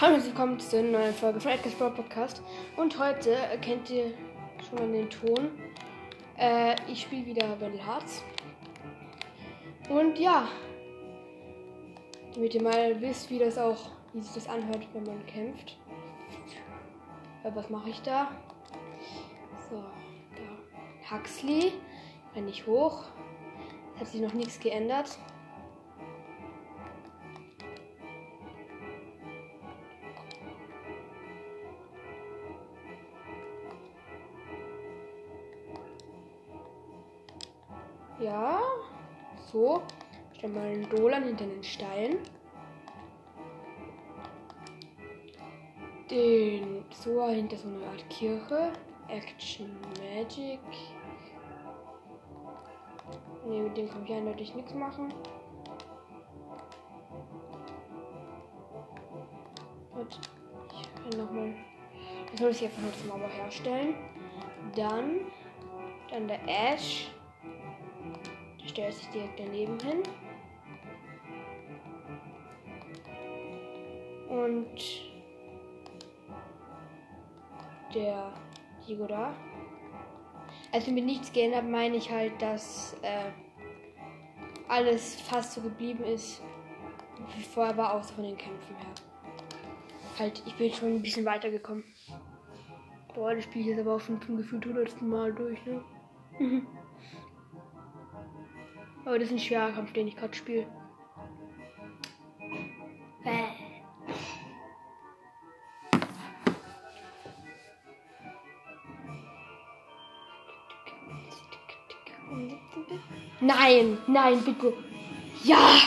Hallo und willkommen zu einer neuen Folge von Edgar's Brawl Podcast. Und heute erkennt ihr schon an den Ton. Äh, ich spiele wieder Battle Hearts. Und ja, damit ihr mal wisst, wie das auch, wie sich das anhört, wenn man kämpft. Äh, was mache ich da? So, da. Huxley. Renne ich hoch. Hat sich noch nichts geändert. Ja, so. Stell mal einen Dolan hinter den Stein. Den Soa hinter so einer Art Kirche. Action Magic. Ne, mit dem kann ich eindeutig nichts machen. Gut. Ich kann nochmal. Das soll ich einfach nur zum Mauer herstellen. Dann. Dann der Ash. Stellt sich direkt daneben hin. Und der Diego da. Also mit nichts geändert meine ich halt, dass äh, alles fast so geblieben ist, wie vorher war, außer von den Kämpfen her. Halt, ich bin schon ein bisschen weitergekommen. Boah, das Spiel ist aber auch schon zum gefühlt hundertsten Mal durch, ne? Aber das ist ein schwerer Kampf, den ich gerade spiele. Nein, nein, bitte. Ja!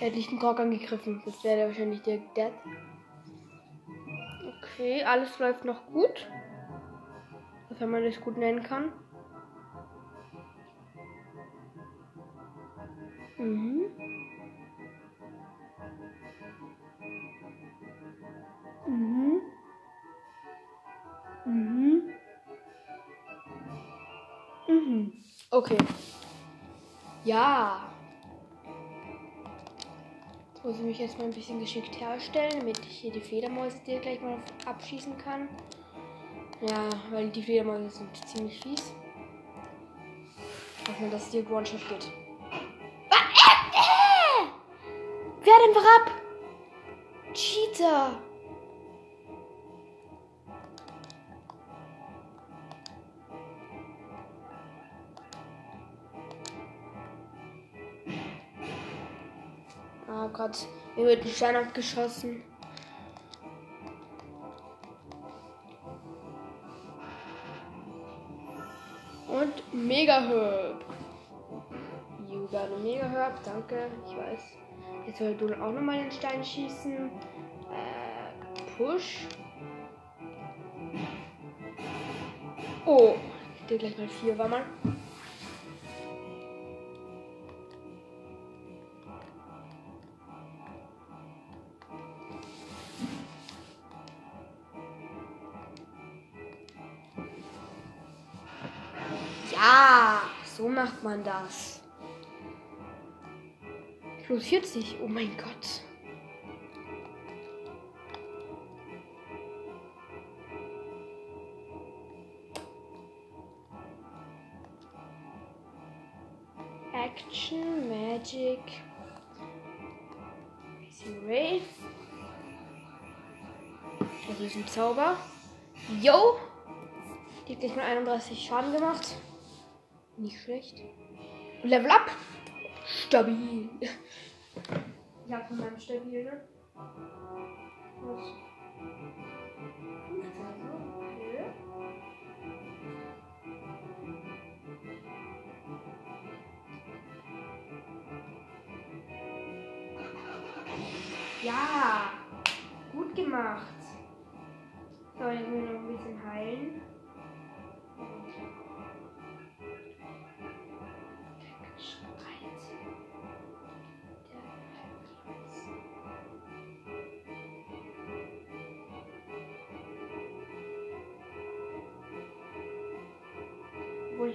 Er hat nicht den Kork angegriffen. Das wäre wahrscheinlich der Death. Okay, alles läuft noch gut. Wenn man das gut nennen kann. Mhm. Mhm. Mhm. Mhm. Okay. Ja. Jetzt muss ich mich jetzt mal ein bisschen geschickt herstellen, damit ich hier die Fledermäuse dir gleich mal abschießen kann. Ja, weil die Fledermäuse sind ziemlich fies. Dass das dir One-Shot geht. Werd einfach ab! Cheater! Oh Gott, mir wird ein Stern abgeschossen. Und Mega Herb. You got a Mega Herb, danke, ich weiß. Jetzt soll du auch nochmal den Stein schießen. Äh, Push. Oh, dir gleich mal vier, war mal. Ja, so macht man das. Plus 40, oh mein Gott. Action, Magic. Ray. Ein Zauber. Yo! Die hat gleich mal 31 Schaden gemacht. Nicht schlecht. Level up. Stabil. Ich von meinem stabil, ne? Was? 15, okay. Ja, gut gemacht. So, ich will noch ein bisschen heilen.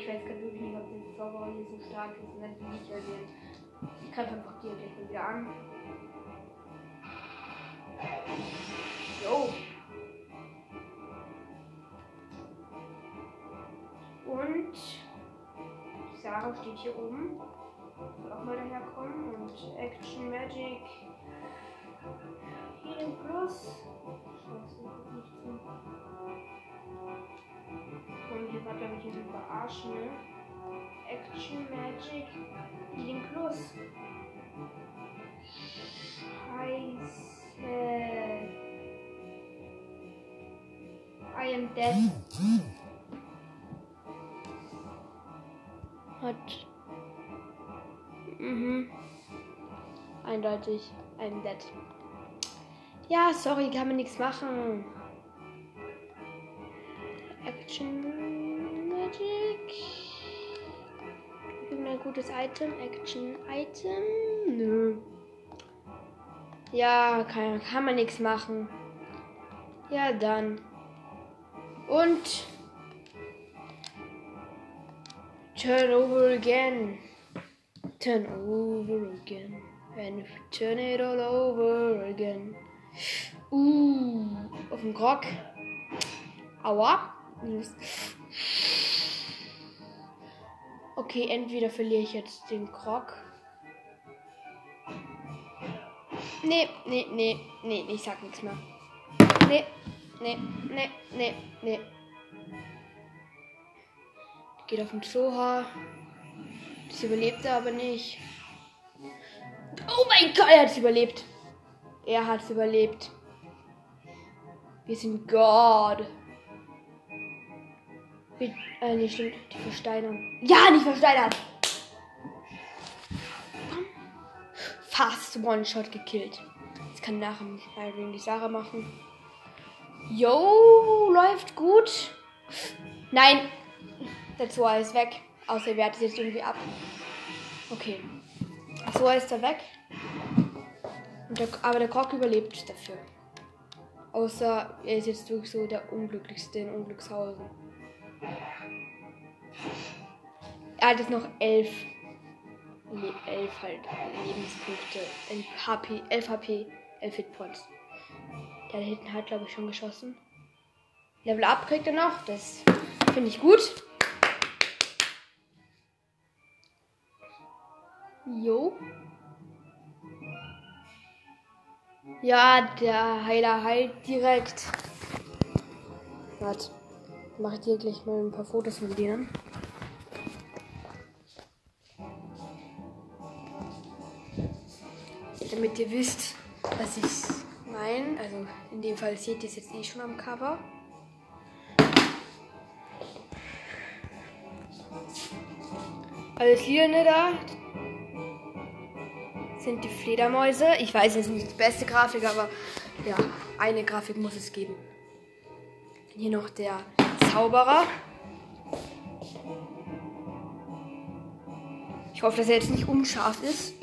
ich weiß gerade wirklich nicht, ob der Zauberer hier so stark ist und das will ich erwähnen. Ich greife einfach die Objekte wieder an. Jo. Und Sarah steht hier oben. Soll auch mal daherkommen. Und Action Magic. Healing Plus. Scheiße, nichts mehr zu. Und hier war, glaube ich, diese Verarschen, ne? Action Magic. Healing Plus. Scheiße. I am dead. Hat. Mhm. Eindeutig. I'm dead. Ja, sorry, kann man nichts machen. Action gutes Item. Action Item. Nö. Ja, kann, kann man nichts machen. Ja, dann. Und turn over again. Turn over again. And turn it all over again. Uh, auf dem Grog. Aua. Okay, entweder verliere ich jetzt den Krog. Nee, nee, nee, nee, ich sag nichts mehr. Nee, nee, nee, nee, nee. Geht auf den Soha. Das überlebt er aber nicht. Oh mein Gott, er hat es überlebt. Er hat es überlebt. Wir sind God. Wir, äh, nee, stimmt. Die Versteinerung. Ja, nicht versteinert. Fast One-Shot gekillt. Jetzt kann nachher Byron die Sache machen. Yo, läuft gut. Nein, der Zoa ist weg. Außer er wertet jetzt irgendwie ab. Okay. So ist er weg. Der, aber der Krog überlebt dafür. Außer er ist jetzt wirklich so der Unglücklichste in Unglückshausen. Er hat jetzt noch elf, Le elf halt Lebenspunkte, elf HP, elf HP, elf Hitpoints. Der da hinten hat, glaube ich, schon geschossen. Level Up kriegt er noch, das finde ich gut. Jo. Ja, der Heiler heilt direkt. Warte. Mache ich dir gleich mal ein paar Fotos von denen. Damit ihr wisst, was ich meine. Also in dem Fall seht ihr es jetzt eh schon am Cover. Alles Lilane da, sind die Fledermäuse. Ich weiß, es ist nicht die beste Grafik, aber ja, eine Grafik muss es geben. Hier noch der Zauberer. Ich hoffe, dass er jetzt nicht unscharf ist.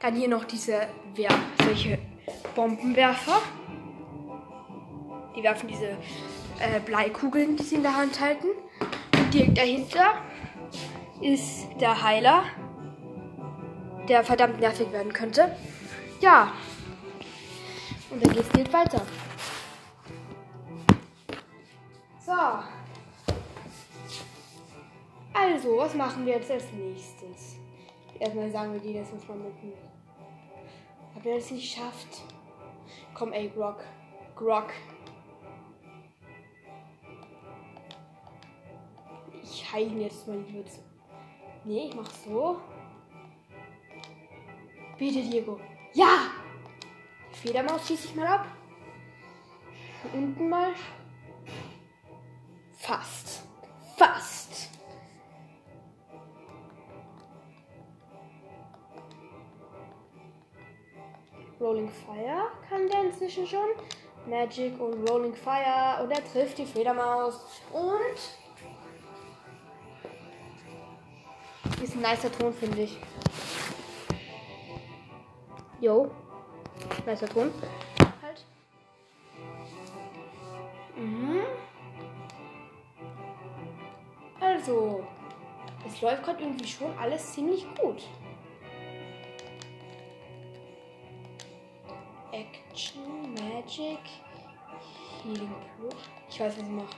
Dann hier noch diese ja, solche Bombenwerfer. Die werfen diese äh, Bleikugeln, die sie in der Hand halten. Und direkt dahinter ist der Heiler der verdammt nervig werden könnte. Ja. Und dann geht's direkt weiter. So. Also, was machen wir jetzt als nächstes? Erstmal sagen wir die, das muss man mitnehmen. Ob er das nicht schafft. Komm, ey, Grog. Grog. Ich heile ihn jetzt mal lieber. Nee, ich mach so. Bitte, Diego. Ja! Die Fledermaus schieße ich mal ab. Und unten mal. Fast. Fast. Rolling Fire kann der inzwischen schon. Magic und Rolling Fire. Und er trifft die Fledermaus. Und. Ist ein nicer Ton, finde ich. Jo. Nicer Ton. Also. Es läuft gerade irgendwie schon alles ziemlich gut. Action, Magic, Healing Plus. Ich weiß, was ich mache.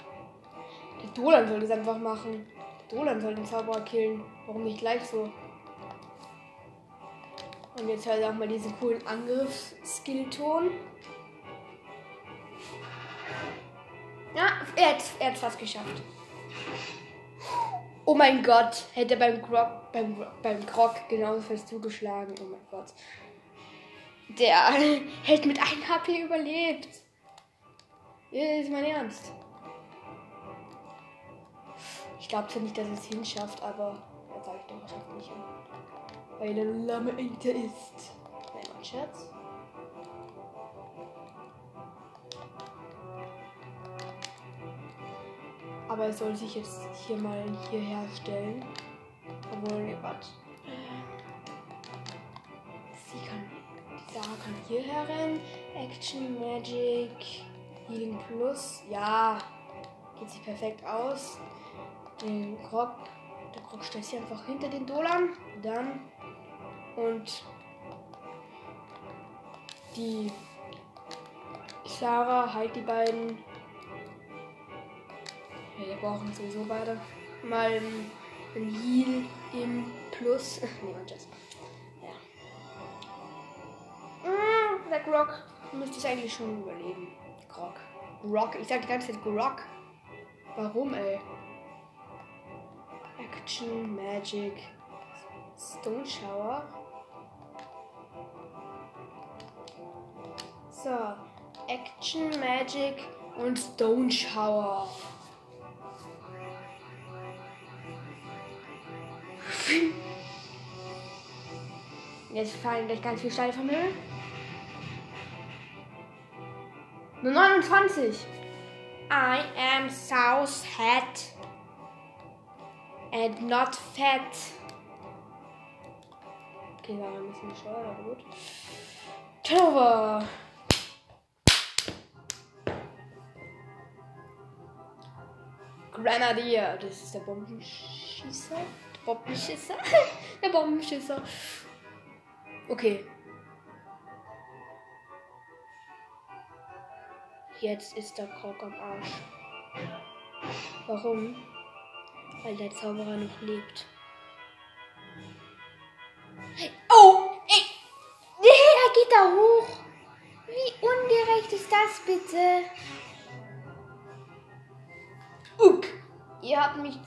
Der Dolan soll das einfach machen. Dolan soll den Zauberer killen. Warum nicht gleich so? Und jetzt halt auch mal diesen coolen Angriffs-Skill-Ton. Ja, er hat es fast geschafft. Oh mein Gott, hätte beim Grog, beim, beim Grog genauso fest zugeschlagen. Oh mein Gott. Der hätte mit 1 HP überlebt. Ist mein Ernst. Ich glaube zwar nicht, dass es hinschafft, aber er ich doch, er schafft nicht hin. Weil er Lamme Ente ist. Nein, mein Scherz. Aber er soll sich jetzt hier mal hierher stellen. Obwohl, ne, warte. Sie kann. Sarah kann hierher rennen. Action, Magic, Healing Plus. Ja. Geht sich perfekt aus. Den Krog. Der Krog stellt sich einfach hinter den Dolan. Dann. Und die Sarah halt die beiden ja, wir brauchen sowieso beide. Mal ein, Heal im Plus. nee, und Jess. Ja. Mm, der Grog müsste ich eigentlich schon überleben. Grog. Rock. Ich sag die ganze Zeit Grog. Warum, ey? Action, Magic, Stone Shower. So, Action, Magic und Stone Shower. Jetzt fallen gleich ganz viele Steine vom Himmel. Nur 29. I am so sad. And not fat. Okay, war ein bisschen bescheuert, aber gut. Turnover. Grenadier. Das ist der Bombenschießer. Bombenschisser. Der Bombenschisser. Okay. Jetzt ist der Krog am Arsch. Warum? Weil der Zauberer noch lebt. Oh! Ey. Er geht da hoch! Wie ungerecht ist das bitte? Uck! Ihr habt mich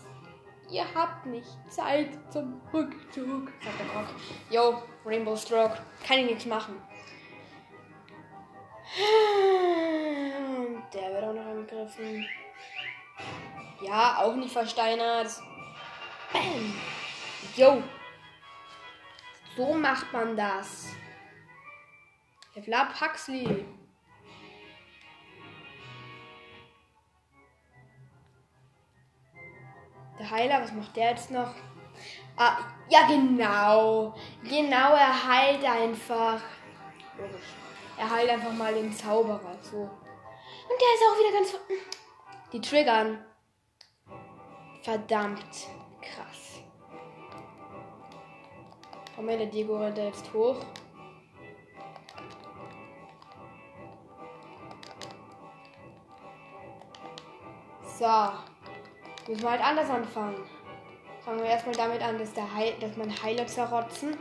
Ihr habt nicht Zeit zum Rückzug, sagt der Krog. Yo, Rainbow Stroke. Kann ich nichts machen. Und der wird auch noch angegriffen. Ja, auch nicht versteinert. Bam. Yo. So macht man das. Level up Huxley. Heiler, was macht der jetzt noch? Ah, ja, genau. Genau, er heilt einfach. Er heilt einfach mal den Zauberer. So. Und der ist auch wieder ganz. Die triggern. Verdammt. Krass. Komm her, der Diego rennt jetzt hoch. So. Müssen wir halt anders anfangen. Fangen wir erstmal damit an, dass, der Heil, dass man Heiler zerrotzen.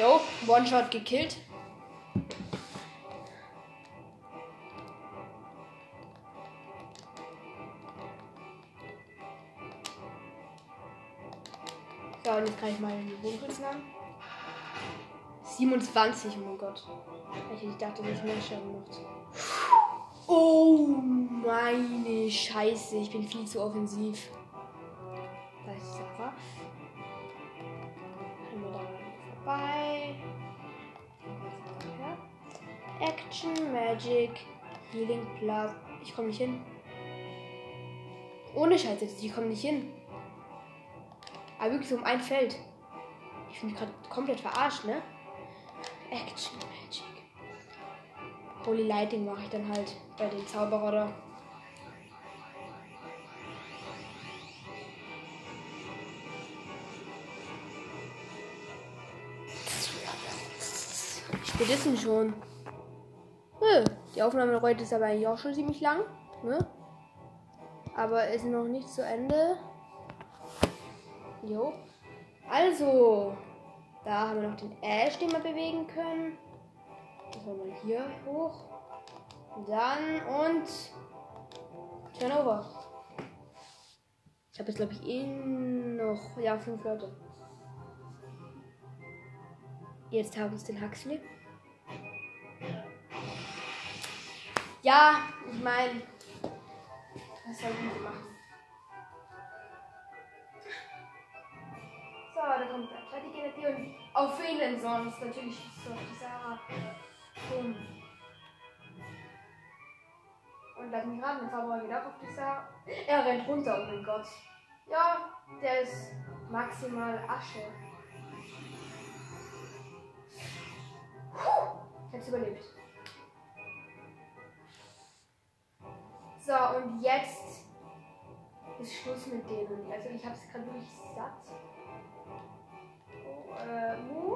Jo, One-Shot gekillt. So, und jetzt kann ich mal die Bodenschützen an. 27, oh mein Gott. Ich dachte, das ist mehr Schaden macht. Oh meine Scheiße, ich bin viel zu offensiv. Da ist Sarah. Wir da vorbei. Action, Magic, Healing Plus. Ich komme nicht hin. Ohne Scheiße, ich komme nicht hin. Aber wirklich um ein Feld. Ich bin gerade komplett verarscht, ne? Action, Magic. Holy Lighting mache ich dann halt bei den Zauberer da. Spät ist denn schon? Nö, die Aufnahme heute ist aber eigentlich auch schon ziemlich lang. Ne? Aber ist noch nicht zu Ende. Jo. Also, da haben wir noch den Ash, den wir bewegen können. Das wir mal hier hoch. Dann und Turnover. Ich habe jetzt, glaube ich, eh noch, ja, fünf Leute. Jetzt haben wir den Huxley. Ja, ich meine, was soll ich machen? So, da kommt der Energie und auf wen denn sonst? Natürlich so die Sarah. Boom. Und lass mich raten, der Zauberer geht auch auf die Sarah. Er rennt runter, oh mein Gott. Ja, der ist maximal Asche. Puh, ich hab's überlebt. So, und jetzt ist Schluss mit denen. Also ich hab's gerade wirklich satt. Oh, äh, move.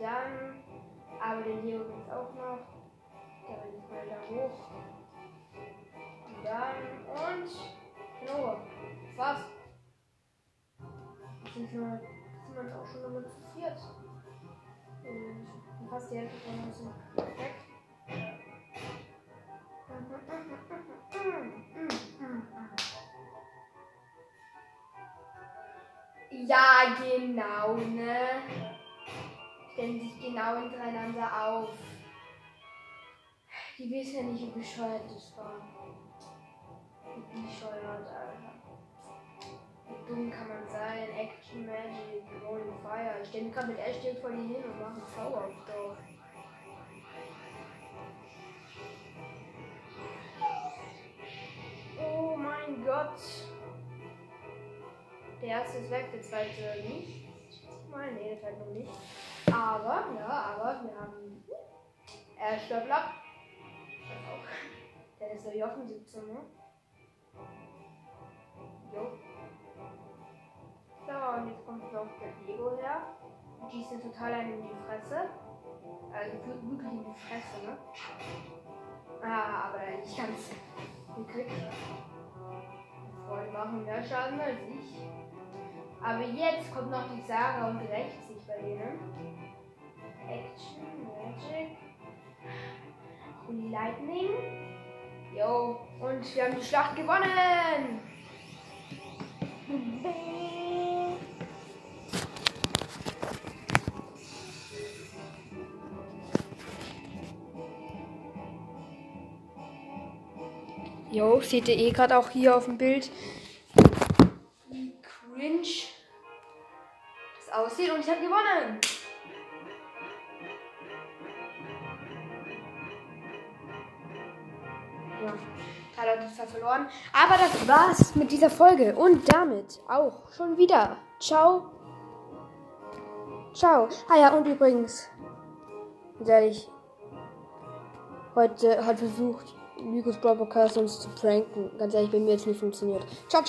Dann, aber den Leo gibt es auch noch. Der will ich mal da hoch. Und dann, und, genau. Das war's. Jetzt sind wir, sind auch schon immer zu viert. Und fast die Hälfte von uns sind weg. Ja, genau, ne? Stellen sich genau hintereinander auf. Die wissen ja nicht, wie bescheuert das war. Wie bescheuert, Alter. Wie dumm kann man sein? Action Magic, Rolling Fire. Ich stelle gerade mit Ash vor die hin und mache einen Zauber doch. Oh mein Gott. Der erste ist weg, der zweite nicht. Mal, nee, der zweite noch nicht. Aber, ja, aber wir haben. Ab. Das auch. Der ist so offen 17, ne? Jo. So, und jetzt kommt noch der Diego her. Und schießt ihn total einen in die Fresse. Also wirklich in die Fresse, ne? Ah, aber nicht ganz gekriegt. Freunde machen mehr Schaden als ich. Aber jetzt kommt noch die Sarah und rächt sich bei denen. Action, Magic. Lightning. Jo, und wir haben die Schlacht gewonnen. Jo, seht ihr eh gerade auch hier auf dem Bild, wie cringe das aussieht und ich habe gewonnen. Verloren. Aber das war's mit dieser Folge und damit auch schon wieder. Ciao. Ciao. Ah ja, und übrigens, ehrlich, heute hat versucht, Nikos Brawl Podcast uns zu pranken. Ganz ehrlich, bei mir jetzt nicht funktioniert. Ciao, ciao.